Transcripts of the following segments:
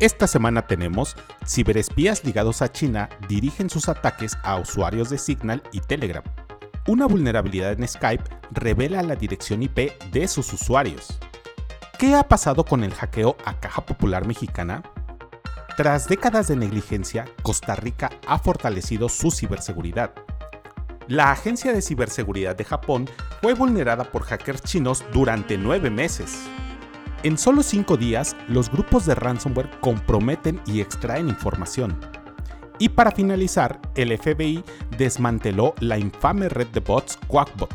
Esta semana tenemos ciberespías ligados a China dirigen sus ataques a usuarios de Signal y Telegram. Una vulnerabilidad en Skype revela la dirección IP de sus usuarios. ¿Qué ha pasado con el hackeo a Caja Popular Mexicana? Tras décadas de negligencia, Costa Rica ha fortalecido su ciberseguridad. La Agencia de Ciberseguridad de Japón fue vulnerada por hackers chinos durante nueve meses. En solo cinco días, los grupos de ransomware comprometen y extraen información. Y para finalizar, el FBI desmanteló la infame red de bots Quackbot.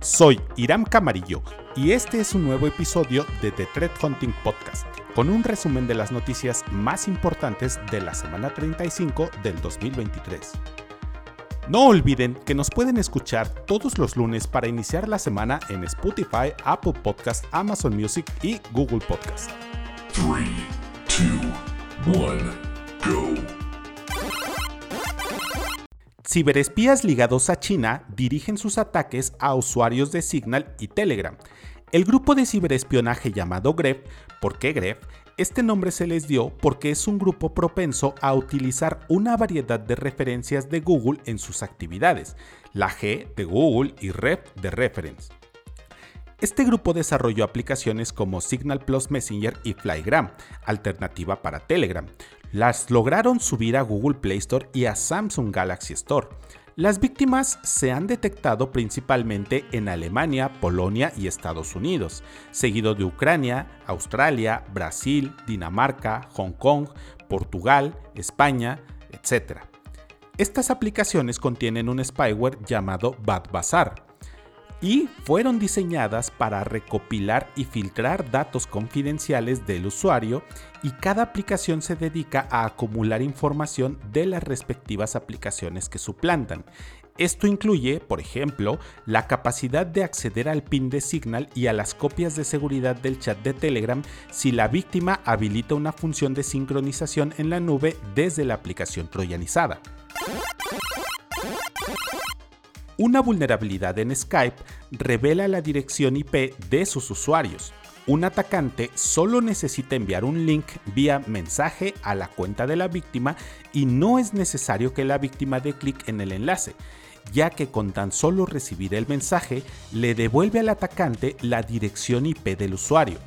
Soy Iram Camarillo y este es un nuevo episodio de The Threat Hunting Podcast, con un resumen de las noticias más importantes de la semana 35 del 2023. No olviden que nos pueden escuchar todos los lunes para iniciar la semana en Spotify, Apple Podcast, Amazon Music y Google Podcast. 3, 2, 1, go. Ciberespías ligados a China dirigen sus ataques a usuarios de Signal y Telegram. El grupo de ciberespionaje llamado Gref, ¿por qué Gref? Este nombre se les dio porque es un grupo propenso a utilizar una variedad de referencias de Google en sus actividades, la G de Google y Rep de Reference. Este grupo desarrolló aplicaciones como Signal Plus Messenger y Flygram, alternativa para Telegram. Las lograron subir a Google Play Store y a Samsung Galaxy Store. Las víctimas se han detectado principalmente en Alemania, Polonia y Estados Unidos, seguido de Ucrania, Australia, Brasil, Dinamarca, Hong Kong, Portugal, España, etc. Estas aplicaciones contienen un spyware llamado Bad Bazaar, y fueron diseñadas para recopilar y filtrar datos confidenciales del usuario y cada aplicación se dedica a acumular información de las respectivas aplicaciones que suplantan. Esto incluye, por ejemplo, la capacidad de acceder al PIN de Signal y a las copias de seguridad del chat de Telegram si la víctima habilita una función de sincronización en la nube desde la aplicación troyanizada. Una vulnerabilidad en Skype revela la dirección IP de sus usuarios. Un atacante solo necesita enviar un link vía mensaje a la cuenta de la víctima y no es necesario que la víctima dé clic en el enlace, ya que con tan solo recibir el mensaje le devuelve al atacante la dirección IP del usuario.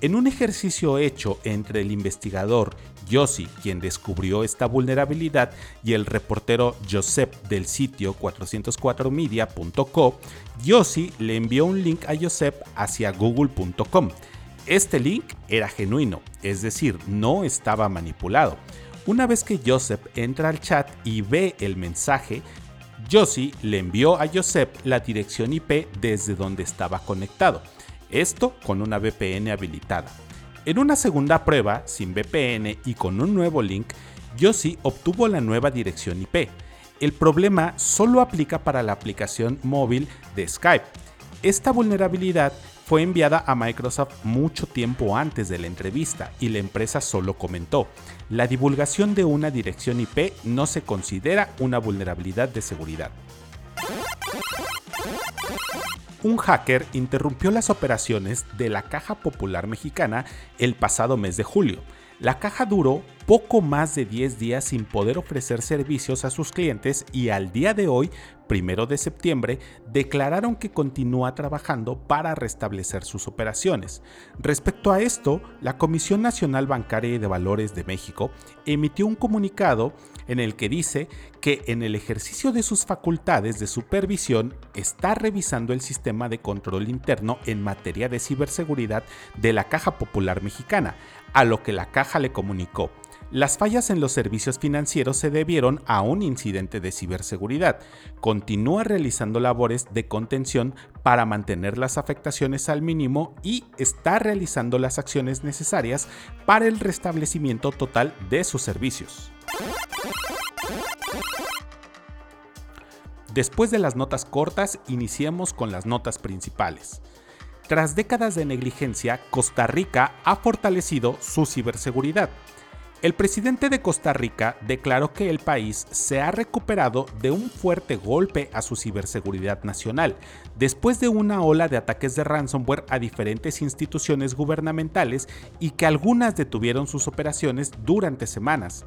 En un ejercicio hecho entre el investigador Yossi, quien descubrió esta vulnerabilidad, y el reportero Josep del sitio 404media.co, Yossi le envió un link a Josep hacia google.com. Este link era genuino, es decir, no estaba manipulado. Una vez que Josep entra al chat y ve el mensaje, Yossi le envió a Josep la dirección IP desde donde estaba conectado. Esto con una VPN habilitada. En una segunda prueba, sin VPN y con un nuevo link, Yossi obtuvo la nueva dirección IP. El problema solo aplica para la aplicación móvil de Skype. Esta vulnerabilidad fue enviada a Microsoft mucho tiempo antes de la entrevista y la empresa solo comentó, la divulgación de una dirección IP no se considera una vulnerabilidad de seguridad un hacker interrumpió las operaciones de la Caja Popular Mexicana el pasado mes de julio. La caja duró poco más de 10 días sin poder ofrecer servicios a sus clientes y al día de hoy, primero de septiembre, declararon que continúa trabajando para restablecer sus operaciones. Respecto a esto, la Comisión Nacional Bancaria y de Valores de México emitió un comunicado en el que dice que en el ejercicio de sus facultades de supervisión está revisando el sistema de control interno en materia de ciberseguridad de la Caja Popular Mexicana, a lo que la caja le comunicó. Las fallas en los servicios financieros se debieron a un incidente de ciberseguridad. Continúa realizando labores de contención para mantener las afectaciones al mínimo y está realizando las acciones necesarias para el restablecimiento total de sus servicios. Después de las notas cortas, iniciemos con las notas principales. Tras décadas de negligencia, Costa Rica ha fortalecido su ciberseguridad. El presidente de Costa Rica declaró que el país se ha recuperado de un fuerte golpe a su ciberseguridad nacional, después de una ola de ataques de ransomware a diferentes instituciones gubernamentales y que algunas detuvieron sus operaciones durante semanas.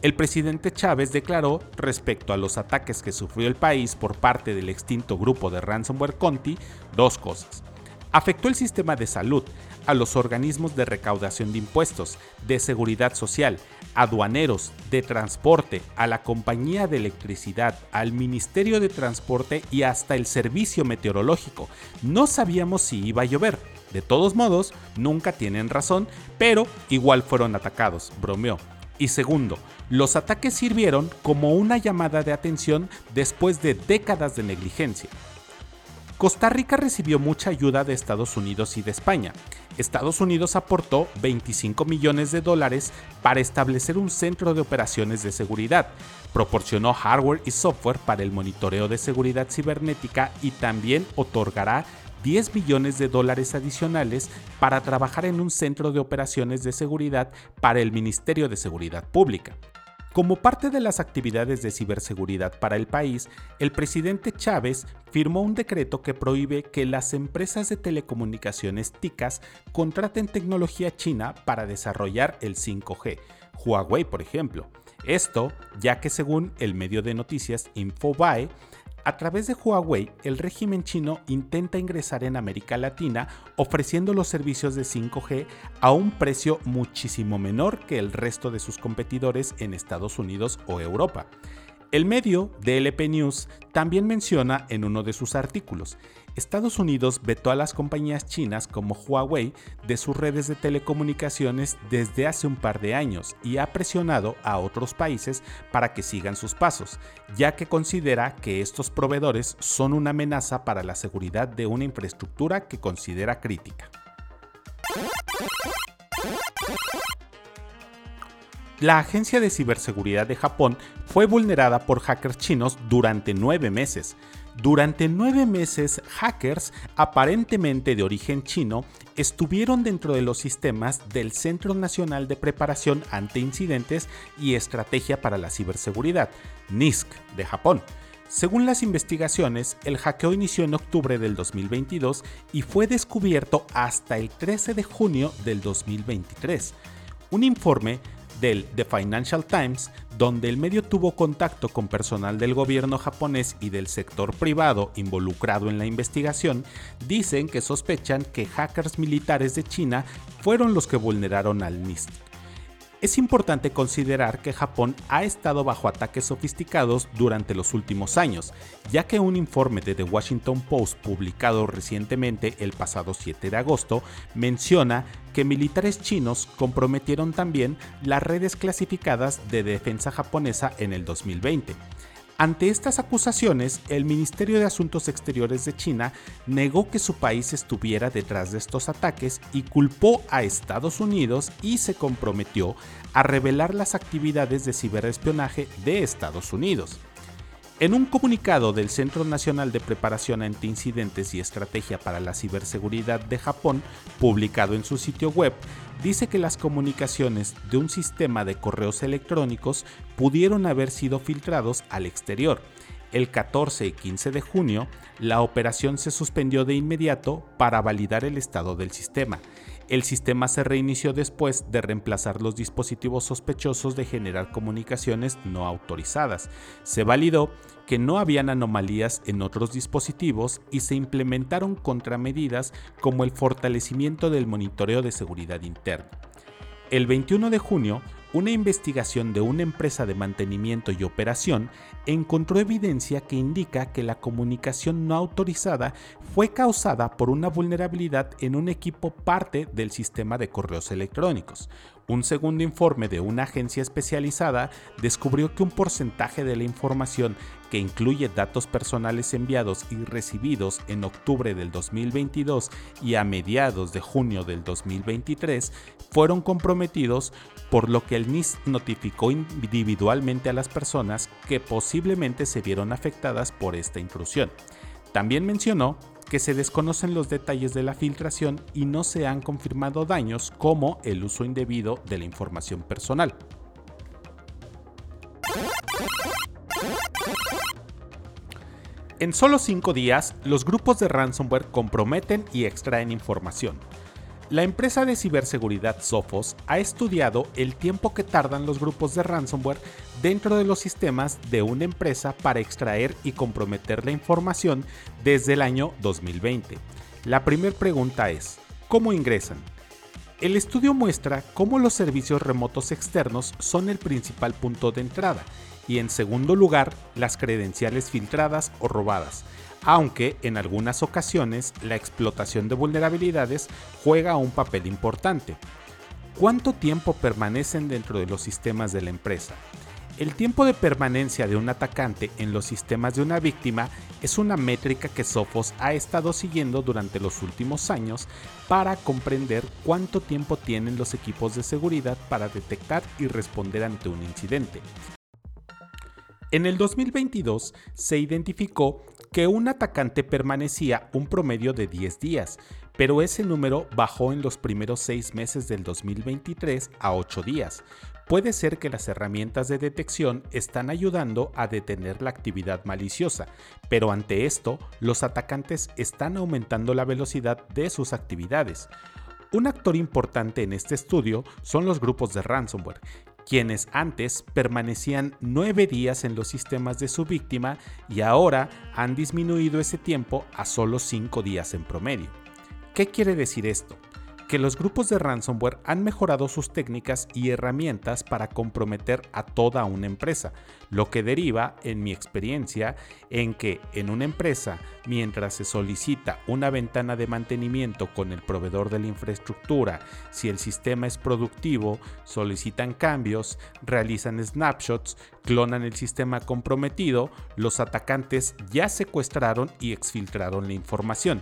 El presidente Chávez declaró respecto a los ataques que sufrió el país por parte del extinto grupo de ransomware Conti dos cosas. Afectó el sistema de salud, a los organismos de recaudación de impuestos, de seguridad social, aduaneros, de transporte, a la compañía de electricidad, al Ministerio de Transporte y hasta el servicio meteorológico. No sabíamos si iba a llover. De todos modos, nunca tienen razón, pero igual fueron atacados, bromeó. Y segundo, los ataques sirvieron como una llamada de atención después de décadas de negligencia. Costa Rica recibió mucha ayuda de Estados Unidos y de España. Estados Unidos aportó 25 millones de dólares para establecer un centro de operaciones de seguridad, proporcionó hardware y software para el monitoreo de seguridad cibernética y también otorgará 10 millones de dólares adicionales para trabajar en un centro de operaciones de seguridad para el Ministerio de Seguridad Pública. Como parte de las actividades de ciberseguridad para el país, el presidente Chávez firmó un decreto que prohíbe que las empresas de telecomunicaciones TICAS contraten tecnología china para desarrollar el 5G, Huawei por ejemplo. Esto ya que según el medio de noticias Infobae, a través de Huawei, el régimen chino intenta ingresar en América Latina ofreciendo los servicios de 5G a un precio muchísimo menor que el resto de sus competidores en Estados Unidos o Europa. El medio DLP News también menciona en uno de sus artículos, Estados Unidos vetó a las compañías chinas como Huawei de sus redes de telecomunicaciones desde hace un par de años y ha presionado a otros países para que sigan sus pasos, ya que considera que estos proveedores son una amenaza para la seguridad de una infraestructura que considera crítica. La Agencia de Ciberseguridad de Japón fue vulnerada por hackers chinos durante nueve meses. Durante nueve meses, hackers, aparentemente de origen chino, estuvieron dentro de los sistemas del Centro Nacional de Preparación ante Incidentes y Estrategia para la Ciberseguridad, NISC, de Japón. Según las investigaciones, el hackeo inició en octubre del 2022 y fue descubierto hasta el 13 de junio del 2023. Un informe del The Financial Times, donde el medio tuvo contacto con personal del gobierno japonés y del sector privado involucrado en la investigación, dicen que sospechan que hackers militares de China fueron los que vulneraron al NIST. Es importante considerar que Japón ha estado bajo ataques sofisticados durante los últimos años, ya que un informe de The Washington Post publicado recientemente el pasado 7 de agosto menciona que militares chinos comprometieron también las redes clasificadas de defensa japonesa en el 2020. Ante estas acusaciones, el Ministerio de Asuntos Exteriores de China negó que su país estuviera detrás de estos ataques y culpó a Estados Unidos y se comprometió a revelar las actividades de ciberespionaje de Estados Unidos. En un comunicado del Centro Nacional de Preparación ante Incidentes y Estrategia para la Ciberseguridad de Japón, publicado en su sitio web, dice que las comunicaciones de un sistema de correos electrónicos pudieron haber sido filtrados al exterior. El 14 y 15 de junio, la operación se suspendió de inmediato para validar el estado del sistema el sistema se reinició después de reemplazar los dispositivos sospechosos de generar comunicaciones no autorizadas. Se validó que no habían anomalías en otros dispositivos y se implementaron contramedidas como el fortalecimiento del monitoreo de seguridad interna. El 21 de junio, una investigación de una empresa de mantenimiento y operación encontró evidencia que indica que la comunicación no autorizada fue causada por una vulnerabilidad en un equipo parte del sistema de correos electrónicos. Un segundo informe de una agencia especializada descubrió que un porcentaje de la información que incluye datos personales enviados y recibidos en octubre del 2022 y a mediados de junio del 2023 fueron comprometidos, por lo que el NIS notificó individualmente a las personas que posiblemente se vieron afectadas por esta intrusión. También mencionó que se desconocen los detalles de la filtración y no se han confirmado daños como el uso indebido de la información personal. En solo 5 días, los grupos de ransomware comprometen y extraen información. La empresa de ciberseguridad Sophos ha estudiado el tiempo que tardan los grupos de ransomware dentro de los sistemas de una empresa para extraer y comprometer la información desde el año 2020. La primera pregunta es, ¿cómo ingresan? El estudio muestra cómo los servicios remotos externos son el principal punto de entrada y en segundo lugar las credenciales filtradas o robadas, aunque en algunas ocasiones la explotación de vulnerabilidades juega un papel importante. ¿Cuánto tiempo permanecen dentro de los sistemas de la empresa? El tiempo de permanencia de un atacante en los sistemas de una víctima es una métrica que Sophos ha estado siguiendo durante los últimos años para comprender cuánto tiempo tienen los equipos de seguridad para detectar y responder ante un incidente. En el 2022 se identificó que un atacante permanecía un promedio de 10 días, pero ese número bajó en los primeros 6 meses del 2023 a 8 días. Puede ser que las herramientas de detección están ayudando a detener la actividad maliciosa, pero ante esto, los atacantes están aumentando la velocidad de sus actividades. Un actor importante en este estudio son los grupos de ransomware, quienes antes permanecían nueve días en los sistemas de su víctima y ahora han disminuido ese tiempo a solo cinco días en promedio. ¿Qué quiere decir esto? Que los grupos de ransomware han mejorado sus técnicas y herramientas para comprometer a toda una empresa, lo que deriva, en mi experiencia, en que en una empresa, mientras se solicita una ventana de mantenimiento con el proveedor de la infraestructura, si el sistema es productivo, solicitan cambios, realizan snapshots, clonan el sistema comprometido, los atacantes ya secuestraron y exfiltraron la información.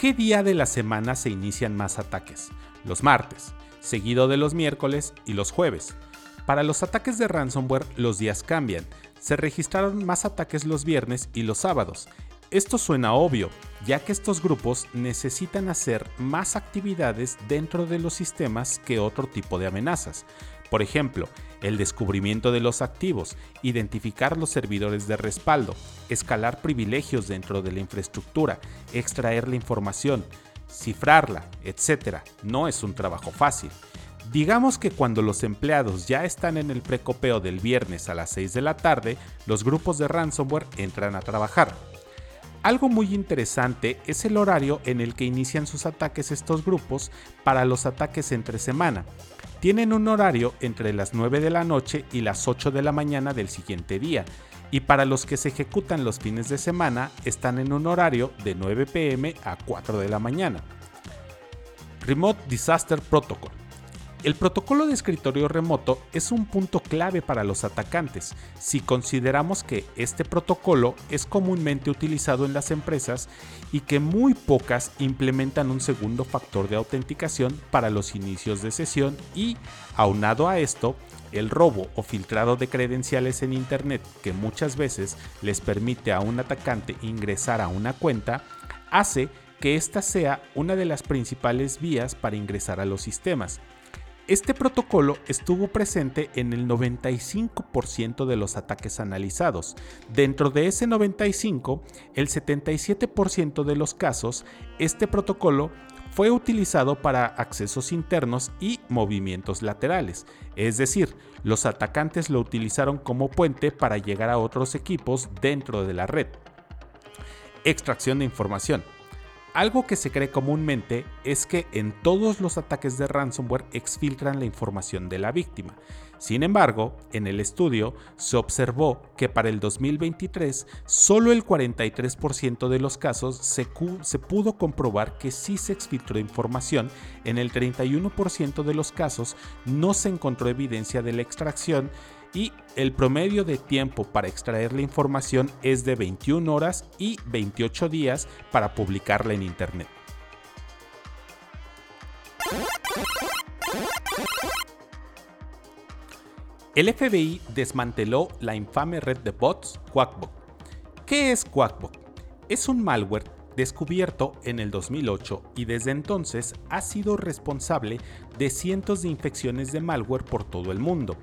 ¿Qué día de la semana se inician más ataques? Los martes, seguido de los miércoles y los jueves. Para los ataques de ransomware los días cambian. Se registraron más ataques los viernes y los sábados. Esto suena obvio, ya que estos grupos necesitan hacer más actividades dentro de los sistemas que otro tipo de amenazas. Por ejemplo, el descubrimiento de los activos, identificar los servidores de respaldo, escalar privilegios dentro de la infraestructura, extraer la información, cifrarla, etc. No es un trabajo fácil. Digamos que cuando los empleados ya están en el precopeo del viernes a las 6 de la tarde, los grupos de ransomware entran a trabajar. Algo muy interesante es el horario en el que inician sus ataques estos grupos para los ataques entre semana, tienen un horario entre las 9 de la noche y las 8 de la mañana del siguiente día, y para los que se ejecutan los fines de semana están en un horario de 9 pm a 4 de la mañana. Remote Disaster Protocol el protocolo de escritorio remoto es un punto clave para los atacantes. Si consideramos que este protocolo es comúnmente utilizado en las empresas y que muy pocas implementan un segundo factor de autenticación para los inicios de sesión y, aunado a esto, el robo o filtrado de credenciales en Internet que muchas veces les permite a un atacante ingresar a una cuenta, hace que esta sea una de las principales vías para ingresar a los sistemas este protocolo estuvo presente en el 95% de los ataques analizados. Dentro de ese 95, el 77% de los casos, este protocolo fue utilizado para accesos internos y movimientos laterales, es decir, los atacantes lo utilizaron como puente para llegar a otros equipos dentro de la red. Extracción de información. Algo que se cree comúnmente es que en todos los ataques de ransomware exfiltran la información de la víctima. Sin embargo, en el estudio se observó que para el 2023 solo el 43% de los casos se, pudo comprobar que sí se exfiltró información, en el 31% de los casos no se encontró evidencia de la extracción y el promedio de tiempo para extraer la información es de 21 horas y 28 días para publicarla en Internet. El FBI desmanteló la infame red de bots Quackbot. ¿Qué es Quackbot? Es un malware descubierto en el 2008 y desde entonces ha sido responsable de cientos de infecciones de malware por todo el mundo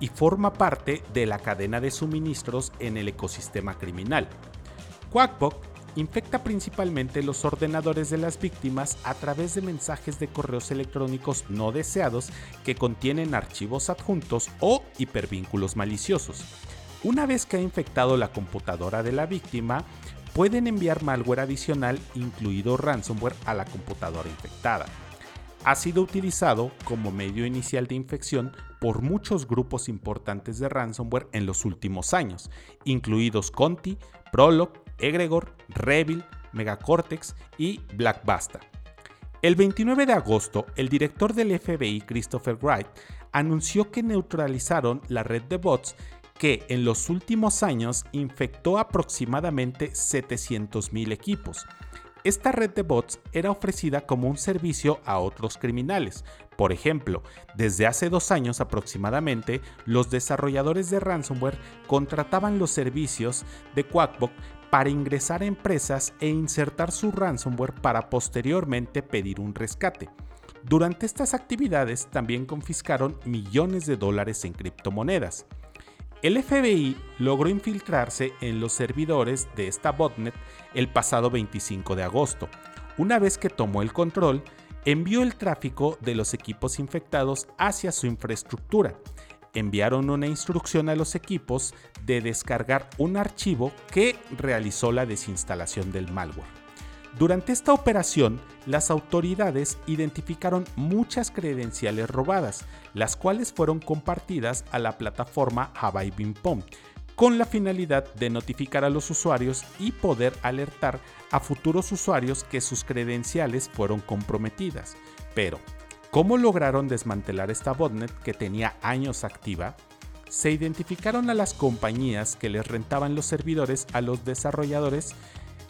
y forma parte de la cadena de suministros en el ecosistema criminal. Quackbot infecta principalmente los ordenadores de las víctimas a través de mensajes de correos electrónicos no deseados que contienen archivos adjuntos o hipervínculos maliciosos. Una vez que ha infectado la computadora de la víctima, pueden enviar malware adicional, incluido ransomware, a la computadora infectada. Ha sido utilizado como medio inicial de infección por muchos grupos importantes de ransomware en los últimos años, incluidos Conti, Prolog, Egregor, Revil, Megacortex y Blackbasta. El 29 de agosto, el director del FBI, Christopher Wright, anunció que neutralizaron la red de bots que en los últimos años infectó aproximadamente 700.000 equipos. Esta red de bots era ofrecida como un servicio a otros criminales. Por ejemplo, desde hace dos años aproximadamente, los desarrolladores de ransomware contrataban los servicios de Quackbot para ingresar a empresas e insertar su ransomware para posteriormente pedir un rescate. Durante estas actividades también confiscaron millones de dólares en criptomonedas. El FBI logró infiltrarse en los servidores de esta botnet el pasado 25 de agosto. Una vez que tomó el control, envió el tráfico de los equipos infectados hacia su infraestructura enviaron una instrucción a los equipos de descargar un archivo que realizó la desinstalación del malware. Durante esta operación, las autoridades identificaron muchas credenciales robadas, las cuales fueron compartidas a la plataforma Pong, con la finalidad de notificar a los usuarios y poder alertar a futuros usuarios que sus credenciales fueron comprometidas. Pero, ¿Cómo lograron desmantelar esta botnet que tenía años activa? Se identificaron a las compañías que les rentaban los servidores a los desarrolladores,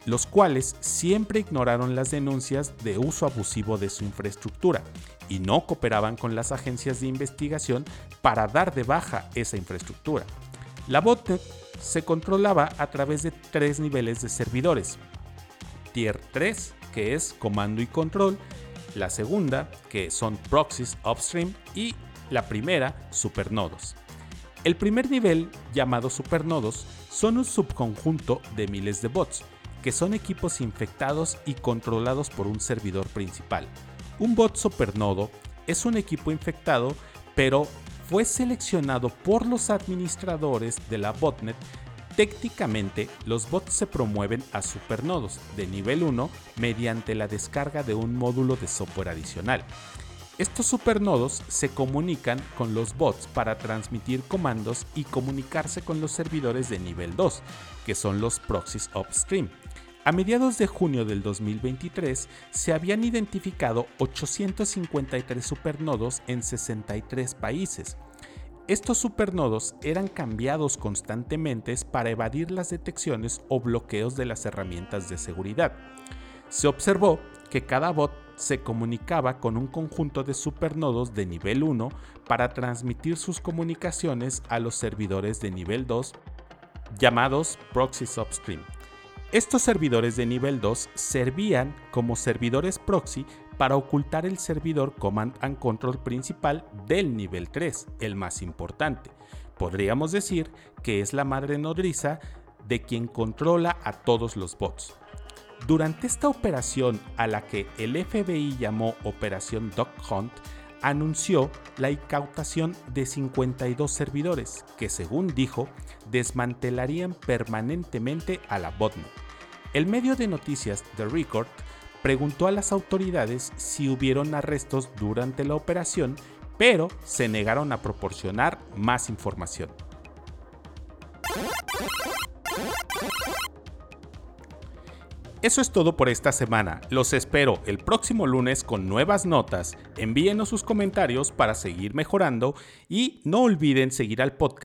los cuales siempre ignoraron las denuncias de uso abusivo de su infraestructura y no cooperaban con las agencias de investigación para dar de baja esa infraestructura. La botnet se controlaba a través de tres niveles de servidores. Tier 3, que es comando y control, la segunda, que son proxies upstream, y la primera, supernodos. El primer nivel, llamado supernodos, son un subconjunto de miles de bots, que son equipos infectados y controlados por un servidor principal. Un bot supernodo es un equipo infectado, pero fue seleccionado por los administradores de la botnet Técnicamente, los bots se promueven a supernodos de nivel 1 mediante la descarga de un módulo de software adicional. Estos supernodos se comunican con los bots para transmitir comandos y comunicarse con los servidores de nivel 2, que son los proxies upstream. A mediados de junio del 2023 se habían identificado 853 supernodos en 63 países, estos supernodos eran cambiados constantemente para evadir las detecciones o bloqueos de las herramientas de seguridad. Se observó que cada bot se comunicaba con un conjunto de supernodos de nivel 1 para transmitir sus comunicaciones a los servidores de nivel 2 llamados proxies upstream. Estos servidores de nivel 2 servían como servidores proxy para ocultar el servidor Command and Control principal del nivel 3, el más importante. Podríamos decir que es la madre nodriza de quien controla a todos los bots. Durante esta operación, a la que el FBI llamó Operación Dog Hunt, anunció la incautación de 52 servidores que, según dijo, desmantelarían permanentemente a la botnet. El medio de noticias The Record preguntó a las autoridades si hubieron arrestos durante la operación, pero se negaron a proporcionar más información. Eso es todo por esta semana. Los espero el próximo lunes con nuevas notas. Envíenos sus comentarios para seguir mejorando y no olviden seguir al podcast